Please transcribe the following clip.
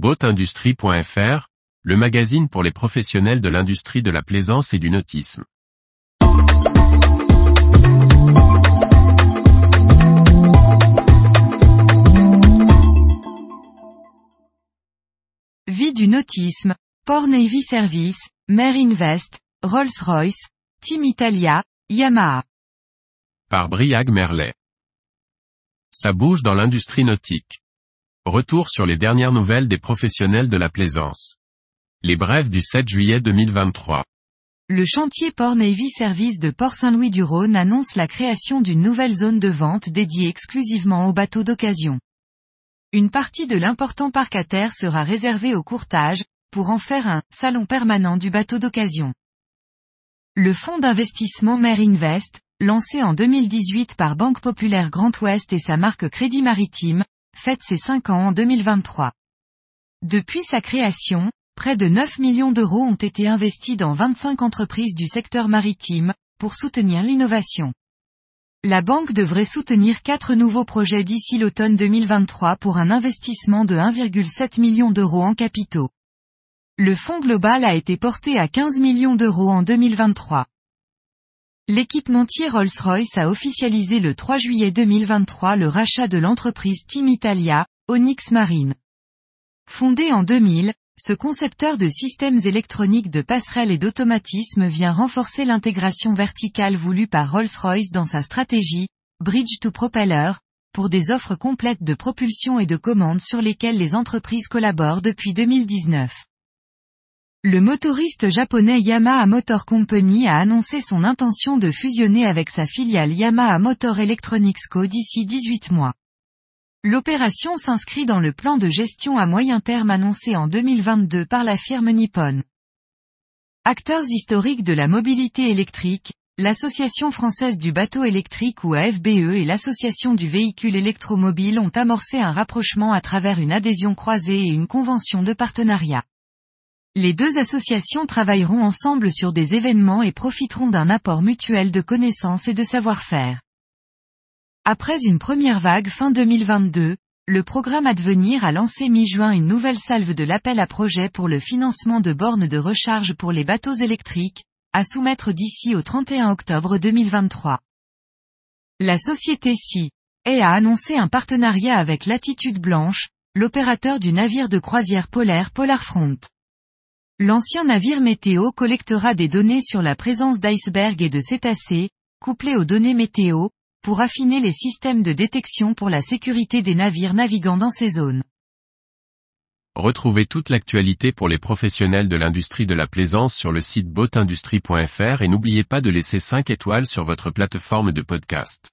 Boatindustrie.fr, le magazine pour les professionnels de l'industrie de la plaisance et du nautisme. Vie du nautisme, Port Navy Service, Mer Invest, Rolls-Royce, Team Italia, Yamaha. Par Briag Merlet. Ça bouge dans l'industrie nautique. Retour sur les dernières nouvelles des professionnels de la plaisance. Les brèves du 7 juillet 2023. Le chantier Port Navy Service de Port-Saint-Louis-du-Rhône annonce la création d'une nouvelle zone de vente dédiée exclusivement aux bateaux d'occasion. Une partie de l'important parc à terre sera réservée au courtage, pour en faire un salon permanent du bateau d'occasion. Le fonds d'investissement Mer Invest, lancé en 2018 par Banque Populaire Grand Ouest et sa marque Crédit Maritime, fête ses 5 ans en 2023. Depuis sa création, près de 9 millions d'euros ont été investis dans 25 entreprises du secteur maritime, pour soutenir l'innovation. La banque devrait soutenir quatre nouveaux projets d'ici l'automne 2023 pour un investissement de 1,7 million d'euros en capitaux. Le fonds global a été porté à 15 millions d'euros en 2023. L'équipementier Rolls-Royce a officialisé le 3 juillet 2023 le rachat de l'entreprise Team Italia, Onyx Marine. Fondé en 2000, ce concepteur de systèmes électroniques de passerelles et d'automatisme vient renforcer l'intégration verticale voulue par Rolls-Royce dans sa stratégie, Bridge to Propeller, pour des offres complètes de propulsion et de commandes sur lesquelles les entreprises collaborent depuis 2019. Le motoriste japonais Yamaha Motor Company a annoncé son intention de fusionner avec sa filiale Yamaha Motor Electronics Co d'ici 18 mois. L'opération s'inscrit dans le plan de gestion à moyen terme annoncé en 2022 par la firme Nippon. Acteurs historiques de la mobilité électrique, l'Association française du bateau électrique ou AFBE et l'Association du véhicule électromobile ont amorcé un rapprochement à travers une adhésion croisée et une convention de partenariat. Les deux associations travailleront ensemble sur des événements et profiteront d'un apport mutuel de connaissances et de savoir-faire. Après une première vague fin 2022, le programme Advenir a lancé mi-juin une nouvelle salve de l'appel à projet pour le financement de bornes de recharge pour les bateaux électriques, à soumettre d'ici au 31 octobre 2023. La société SI a annoncé un partenariat avec Latitude Blanche, l'opérateur du navire de croisière polaire Polarfront. L'ancien navire météo collectera des données sur la présence d'icebergs et de cétacés, couplées aux données météo, pour affiner les systèmes de détection pour la sécurité des navires naviguant dans ces zones. Retrouvez toute l'actualité pour les professionnels de l'industrie de la plaisance sur le site boatindustrie.fr et n'oubliez pas de laisser 5 étoiles sur votre plateforme de podcast.